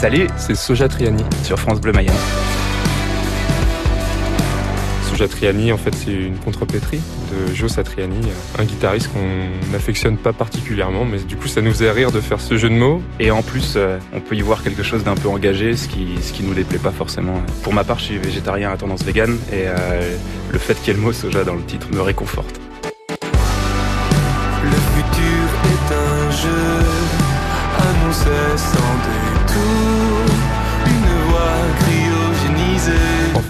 Salut, c'est Soja Triani sur France Bleu Mayenne. Soja Triani, en fait, c'est une contrepétrie de Joe Satriani, un guitariste qu'on n'affectionne pas particulièrement, mais du coup, ça nous faisait rire de faire ce jeu de mots. Et en plus, euh, on peut y voir quelque chose d'un peu engagé, ce qui, ce qui nous déplaît pas forcément. Pour ma part, je suis végétarien à tendance vegan, et euh, le fait qu'il y ait le mot soja dans le titre me réconforte. Le futur est un jeu annoncé sans détour,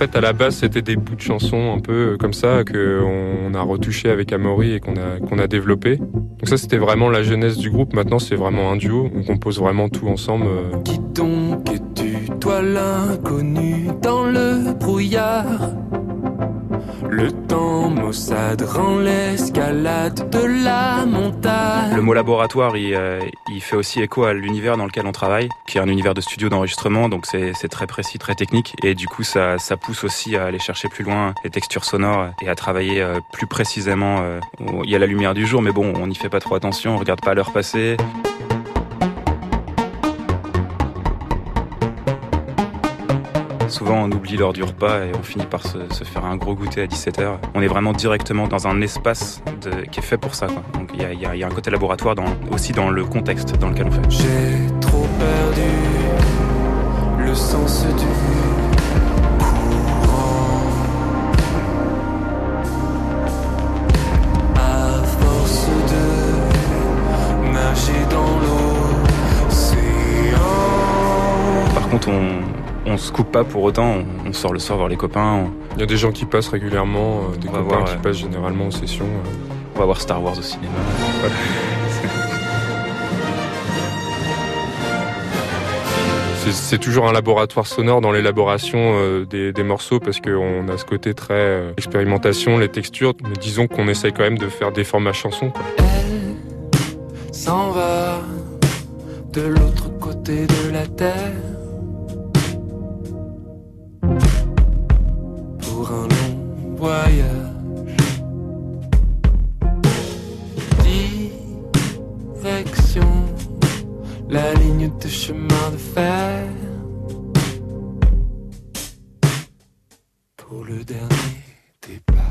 fait, à la base, c'était des bouts de chansons un peu comme ça qu'on a retouché avec Amaury et qu'on a, qu'on a développé. Donc ça, c'était vraiment la jeunesse du groupe. Maintenant, c'est vraiment un duo. On compose vraiment tout ensemble. Qui donc es-tu, toi l'inconnu dans le brouillard? Le temps Mossad rend l'escalade Le mot laboratoire, il, euh, il fait aussi écho à l'univers dans lequel on travaille, qui est un univers de studio d'enregistrement, donc c'est très précis, très technique, et du coup ça, ça pousse aussi à aller chercher plus loin les textures sonores et à travailler euh, plus précisément. Euh, il y a la lumière du jour, mais bon, on n'y fait pas trop attention, on regarde pas l'heure passée. Souvent, on oublie l'heure du repas et on finit par se, se faire un gros goûter à 17h. On est vraiment directement dans un espace de, qui est fait pour ça. Quoi. Donc il y a, y, a, y a, un côté laboratoire dans, aussi dans le contexte dans lequel on fait. J'ai trop perdu le sens du. Par contre, on on se coupe pas pour autant, on, on sort le soir voir les copains. On... Il y a des gens qui passent régulièrement, euh, des copains voir, qui ouais. passent généralement en session. Euh. On va voir Star Wars au cinéma. Voilà. C'est toujours un laboratoire sonore dans l'élaboration euh, des, des, morceaux parce qu'on a ce côté très expérimentation, les textures. Mais disons qu'on essaye quand même de faire des formats chansons. Quoi. Elle s'en va de l'autre côté de la terre. pour un long voyage. Direction la ligne de chemin de fer. Pour le dernier départ.